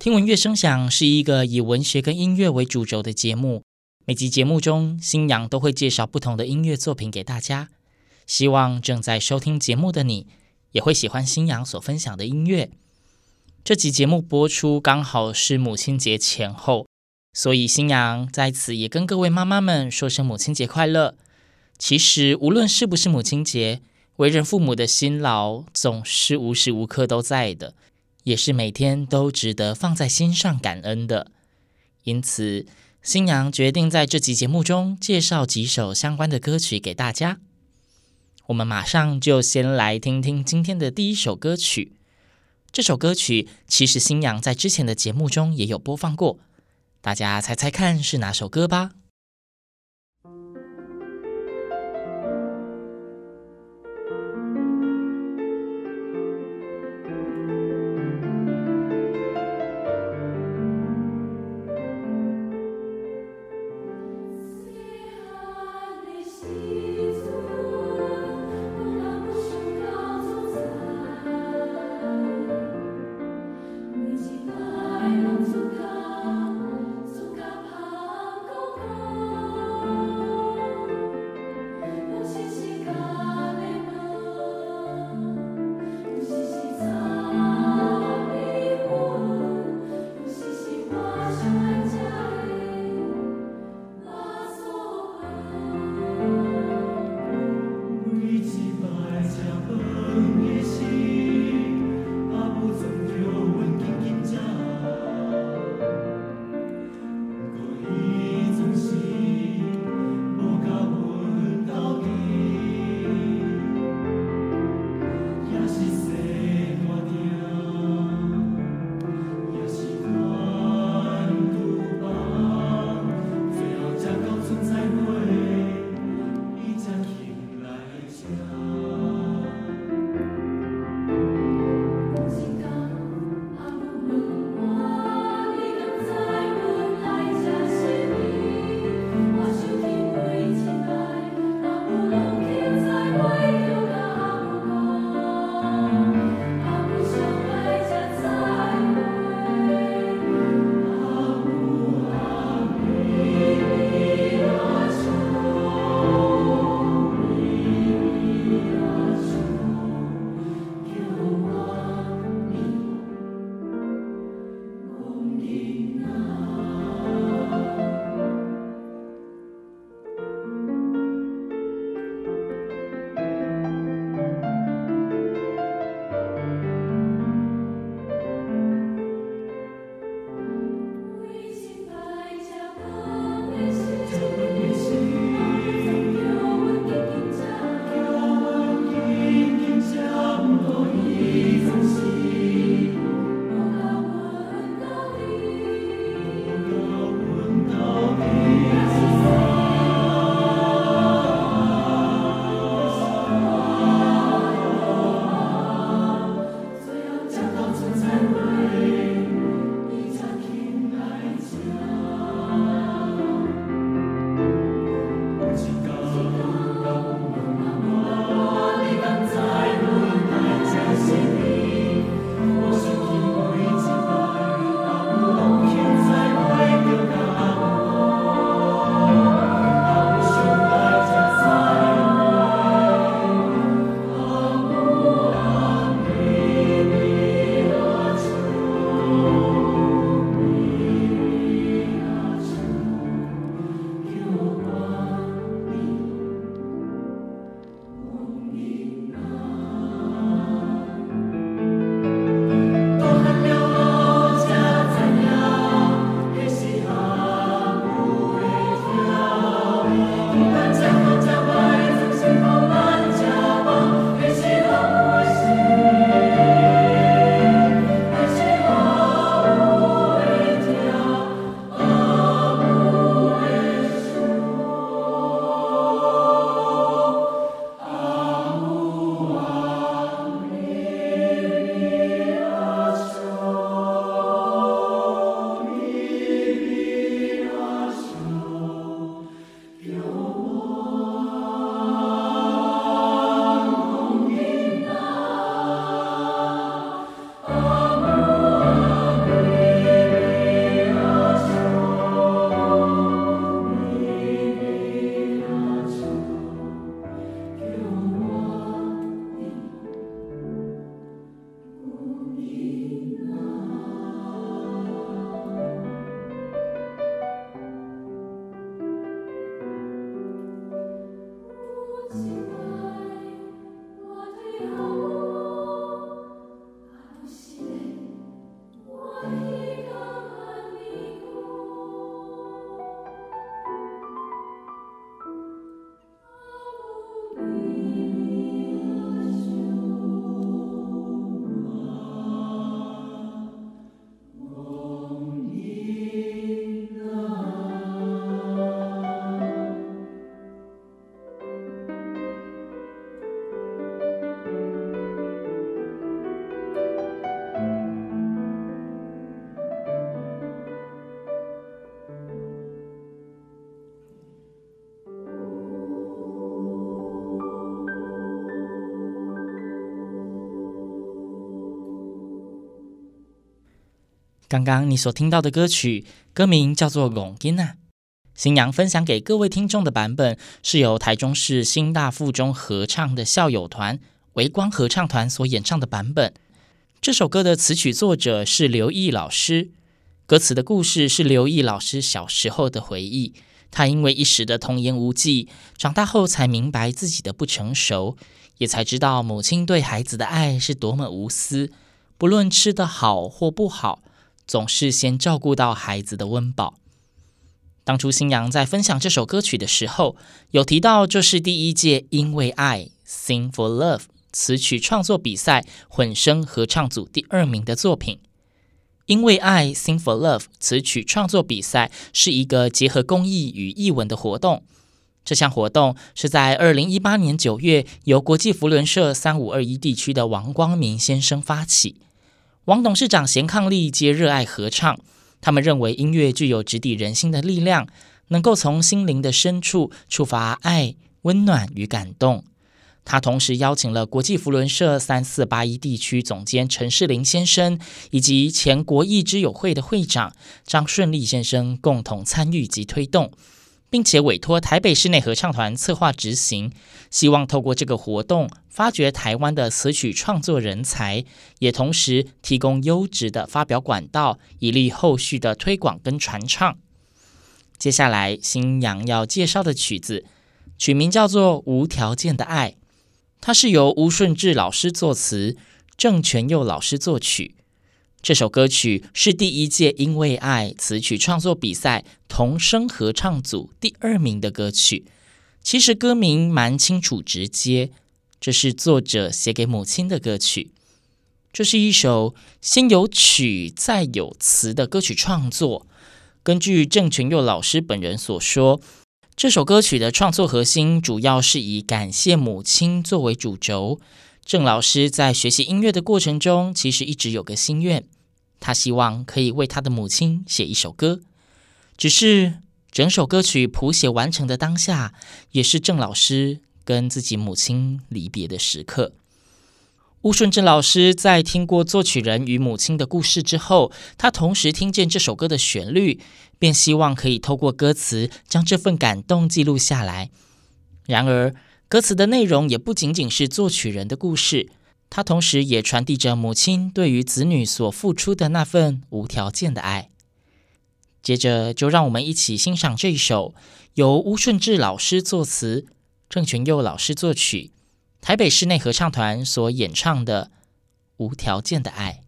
听闻乐声响是一个以文学跟音乐为主轴的节目，每集节目中，新阳都会介绍不同的音乐作品给大家。希望正在收听节目的你，也会喜欢新阳所分享的音乐。这集节目播出刚好是母亲节前后，所以新阳在此也跟各位妈妈们说声母亲节快乐。其实无论是不是母亲节，为人父母的辛劳总是无时无刻都在的，也是每天都值得放在心上感恩的。因此，新娘决定在这集节目中介绍几首相关的歌曲给大家。我们马上就先来听听今天的第一首歌曲。这首歌曲其实新娘在之前的节目中也有播放过，大家猜猜看是哪首歌吧？刚刚你所听到的歌曲歌名叫做《龚囡仔》，新娘分享给各位听众的版本是由台中市新大附中合唱的校友团维光合唱团所演唱的版本。这首歌的词曲作者是刘毅老师，歌词的故事是刘毅老师小时候的回忆。他因为一时的童言无忌，长大后才明白自己的不成熟，也才知道母亲对孩子的爱是多么无私，不论吃得好或不好，总是先照顾到孩子的温饱。当初新娘在分享这首歌曲的时候，有提到这是第一届因为爱 Sing for Love 词曲创作比赛混声合唱组第二名的作品。因为爱，Sing for Love 词曲创作比赛是一个结合公益与艺文的活动。这项活动是在二零一八年九月由国际扶轮社三五二一地区的王光明先生发起。王董事长贤伉俪皆热爱合唱，他们认为音乐具有直抵人心的力量，能够从心灵的深处触发爱、温暖与感动。他同时邀请了国际福伦社三四八一地区总监陈世林先生，以及前国艺之友会的会长张顺利先生共同参与及推动，并且委托台北室内合唱团策划执行，希望透过这个活动发掘台湾的词曲创作人才，也同时提供优质的发表管道，以利后续的推广跟传唱。接下来，新娘要介绍的曲子，曲名叫做《无条件的爱》。它是由吴顺志老师作词，郑全佑老师作曲。这首歌曲是第一届因为爱词曲创作比赛童声合唱组第二名的歌曲。其实歌名蛮清楚直接，这是作者写给母亲的歌曲。这是一首先有曲再有词的歌曲创作。根据郑群佑老师本人所说。这首歌曲的创作核心主要是以感谢母亲作为主轴。郑老师在学习音乐的过程中，其实一直有个心愿，他希望可以为他的母亲写一首歌。只是整首歌曲谱写完成的当下，也是郑老师跟自己母亲离别的时刻。吴顺志老师在听过作曲人与母亲的故事之后，他同时听见这首歌的旋律，便希望可以透过歌词将这份感动记录下来。然而，歌词的内容也不仅仅是作曲人的故事，它同时也传递着母亲对于子女所付出的那份无条件的爱。接着，就让我们一起欣赏这一首由吴顺志老师作词、郑群佑老师作曲。台北室内合唱团所演唱的《无条件的爱》。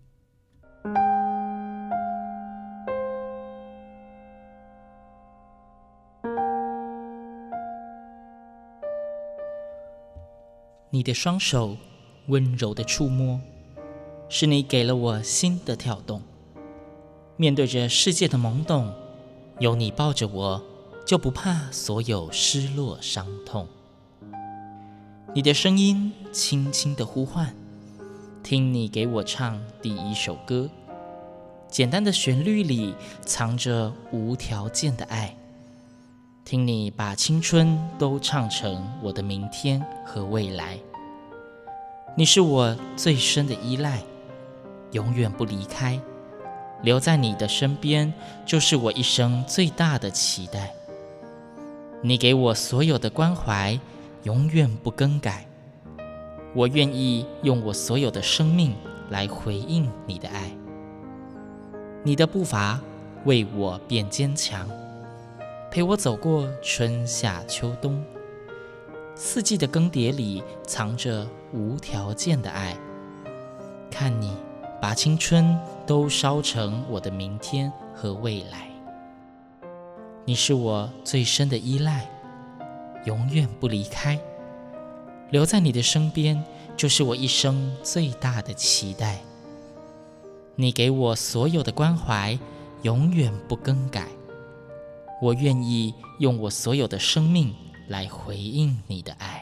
你的双手温柔的触摸，是你给了我心的跳动。面对着世界的懵懂，有你抱着我，就不怕所有失落伤痛。你的声音轻轻的呼唤，听你给我唱第一首歌。简单的旋律里藏着无条件的爱，听你把青春都唱成我的明天和未来。你是我最深的依赖，永远不离开，留在你的身边就是我一生最大的期待。你给我所有的关怀。永远不更改，我愿意用我所有的生命来回应你的爱。你的步伐为我变坚强，陪我走过春夏秋冬，四季的更迭里藏着无条件的爱。看你把青春都烧成我的明天和未来，你是我最深的依赖。永远不离开，留在你的身边，就是我一生最大的期待。你给我所有的关怀，永远不更改。我愿意用我所有的生命来回应你的爱。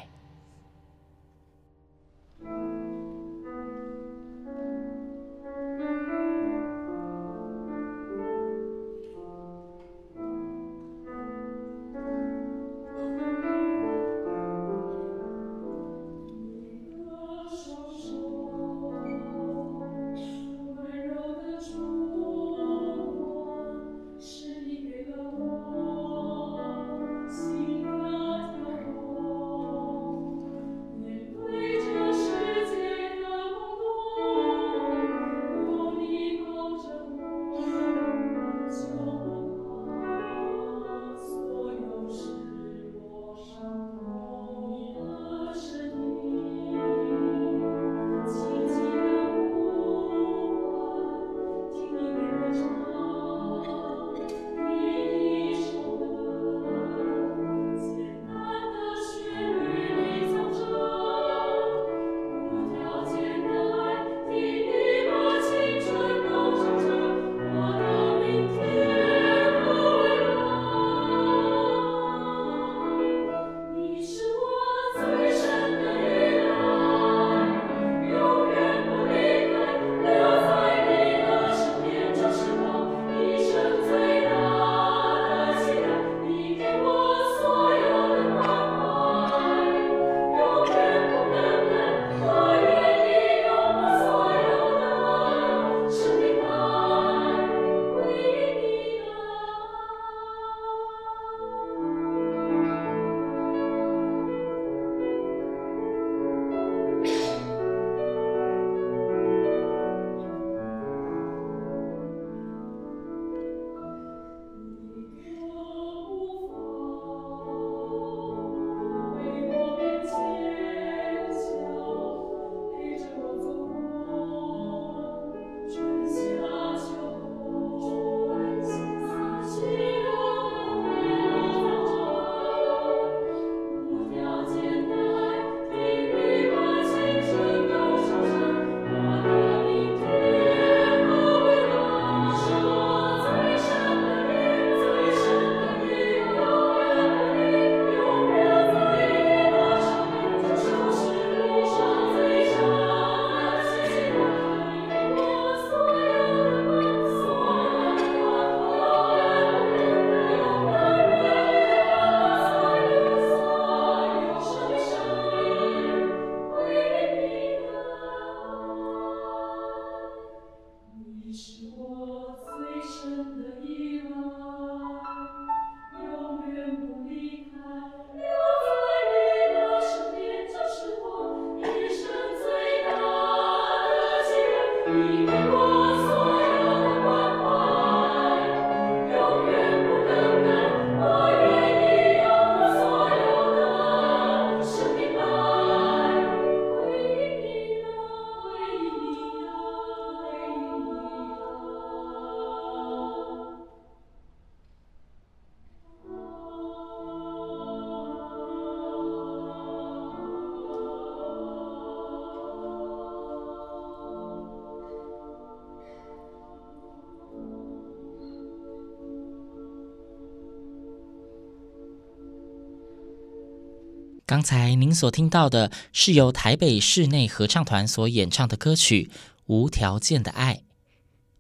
刚才您所听到的是由台北室内合唱团所演唱的歌曲《无条件的爱》。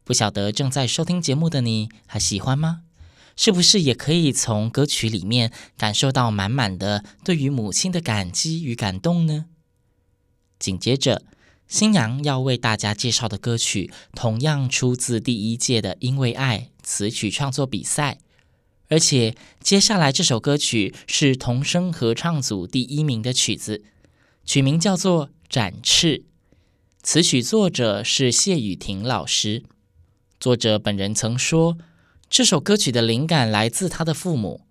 不晓得正在收听节目的你还喜欢吗？是不是也可以从歌曲里面感受到满满的对于母亲的感激与感动呢？紧接着，新娘要为大家介绍的歌曲，同样出自第一届的“因为爱”词曲创作比赛。而且接下来这首歌曲是童声合唱组第一名的曲子，曲名叫做《展翅》，词曲作者是谢雨婷老师。作者本人曾说，这首歌曲的灵感来自他的父母。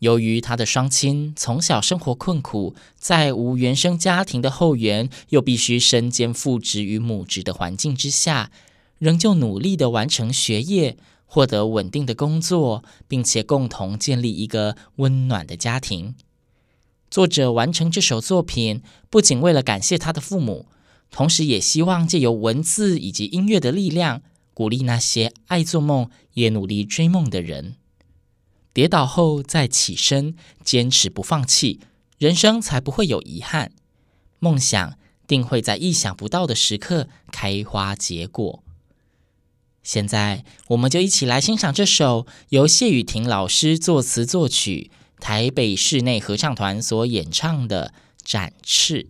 由于他的双亲从小生活困苦，在无原生家庭的后援，又必须身兼父职与母职的环境之下，仍旧努力地完成学业。获得稳定的工作，并且共同建立一个温暖的家庭。作者完成这首作品，不仅为了感谢他的父母，同时也希望借由文字以及音乐的力量，鼓励那些爱做梦也努力追梦的人。跌倒后再起身，坚持不放弃，人生才不会有遗憾。梦想定会在意想不到的时刻开花结果。现在，我们就一起来欣赏这首由谢雨婷老师作词作曲、台北室内合唱团所演唱的《展翅》。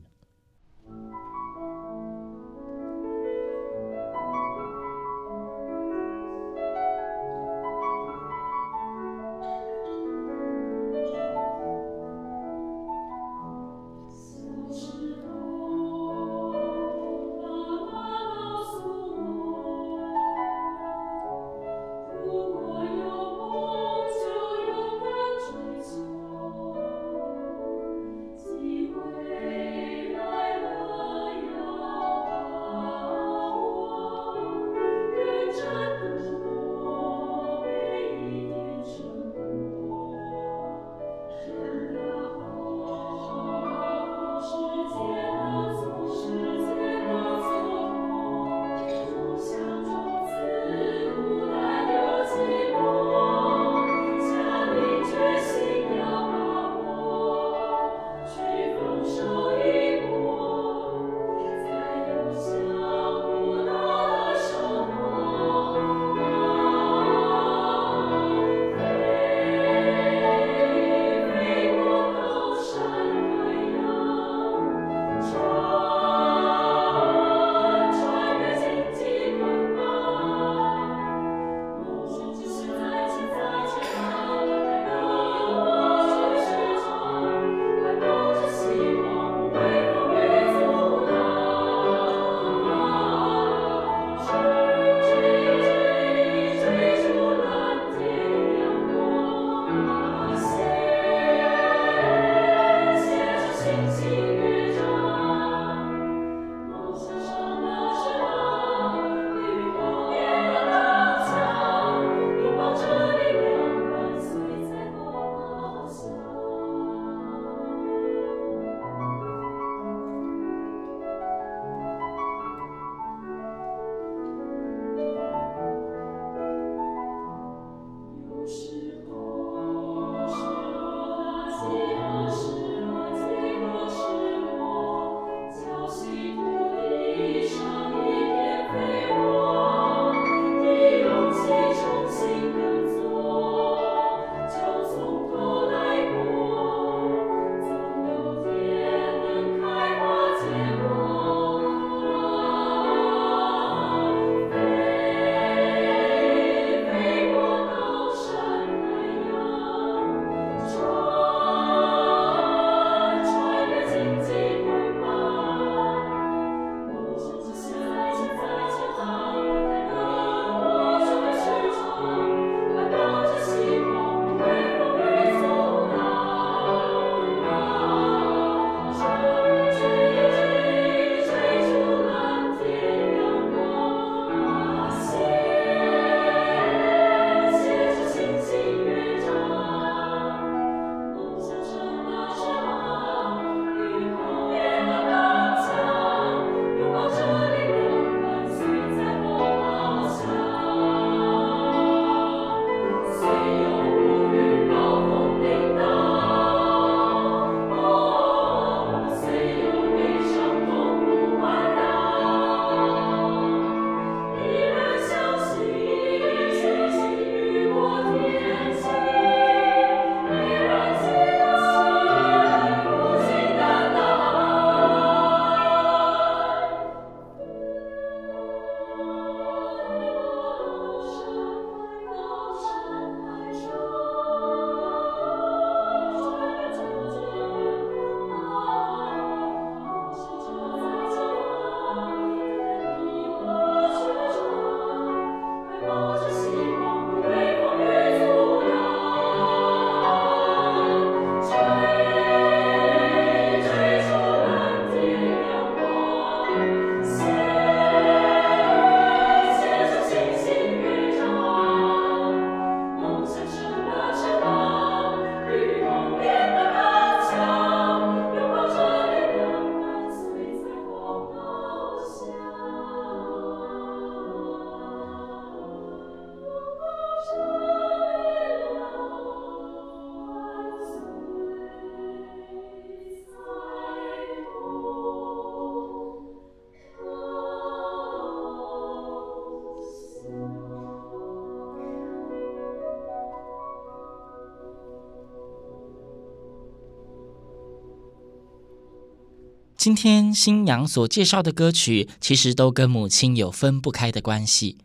今天新娘所介绍的歌曲，其实都跟母亲有分不开的关系。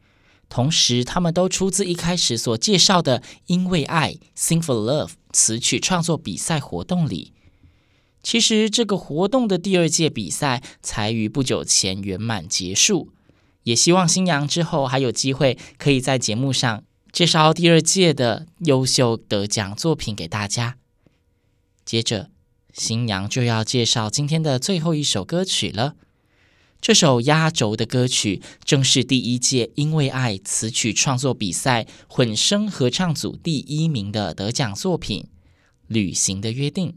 同时，他们都出自一开始所介绍的“因为爱 ”（Sing for Love） 词曲创作比赛活动里。其实，这个活动的第二届比赛才于不久前圆满结束。也希望新娘之后还有机会可以在节目上介绍第二届的优秀得奖作品给大家。接着，新娘就要介绍今天的最后一首歌曲了。这首压轴的歌曲正是第一届“因为爱”词曲创作比赛混声合唱组第一名的得奖作品《旅行的约定》。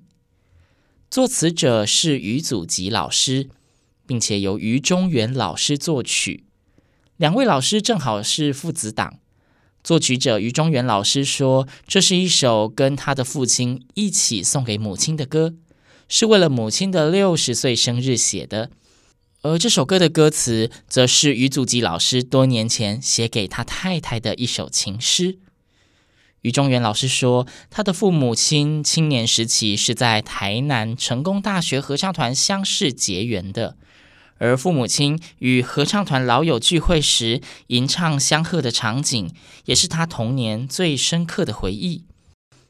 作词者是余祖吉老师，并且由余中元老师作曲。两位老师正好是父子档。作曲者余中元老师说：“这是一首跟他的父亲一起送给母亲的歌。”是为了母亲的六十岁生日写的，而这首歌的歌词则是余祖吉老师多年前写给他太太的一首情诗。余中元老师说，他的父母亲青年时期是在台南成功大学合唱团相识结缘的，而父母亲与合唱团老友聚会时吟唱相和的场景，也是他童年最深刻的回忆。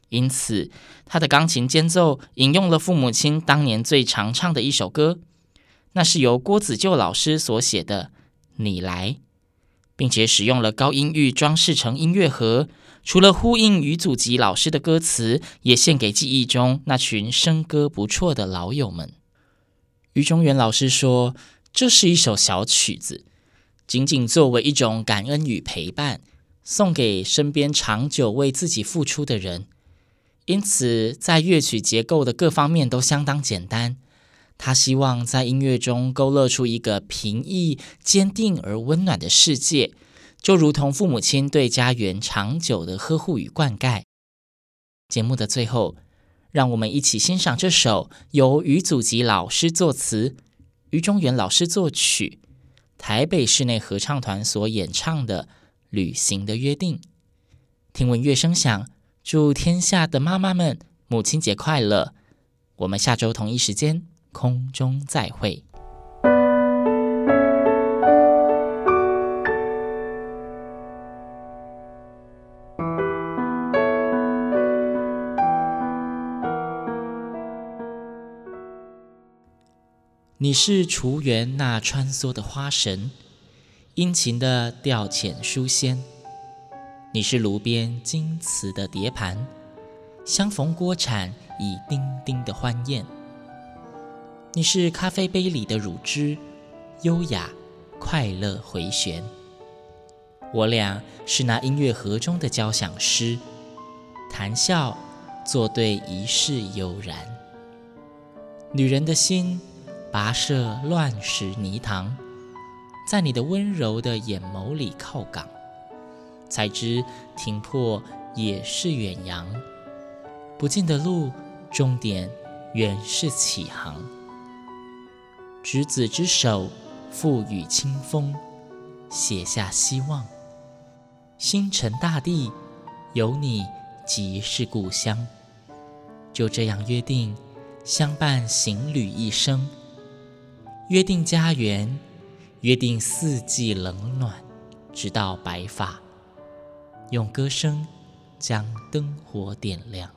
因此，他的钢琴间奏引用了父母亲当年最常唱的一首歌，那是由郭子旧老师所写的《你来》，并且使用了高音域装饰成音乐盒。除了呼应余祖吉老师的歌词，也献给记忆中那群声歌不错的老友们。余中元老师说：“这是一首小曲子，仅仅作为一种感恩与陪伴，送给身边长久为自己付出的人。”因此，在乐曲结构的各方面都相当简单。他希望在音乐中勾勒出一个平易、坚定而温暖的世界，就如同父母亲对家园长久的呵护与灌溉。节目的最后，让我们一起欣赏这首由余祖吉老师作词、余中元老师作曲、台北室内合唱团所演唱的《旅行的约定》。听闻乐声响。祝天下的妈妈们母亲节快乐！我们下周同一时间空中再会。你是雏园那穿梭的花神，殷勤的调遣书仙。你是炉边金瓷的碟盘，相逢锅铲已叮叮的欢宴。你是咖啡杯里的乳汁，优雅快乐回旋。我俩是那音乐盒中的交响诗，谈笑作对一世悠然。女人的心跋涉乱石泥塘，在你的温柔的眼眸里靠港。才知停泊也是远洋，不尽的路，终点原是起航。执子之手，赋予清风，写下希望。星辰大地，有你即是故乡。就这样约定，相伴行旅一生。约定家园，约定四季冷暖，直到白发。用歌声将灯火点亮。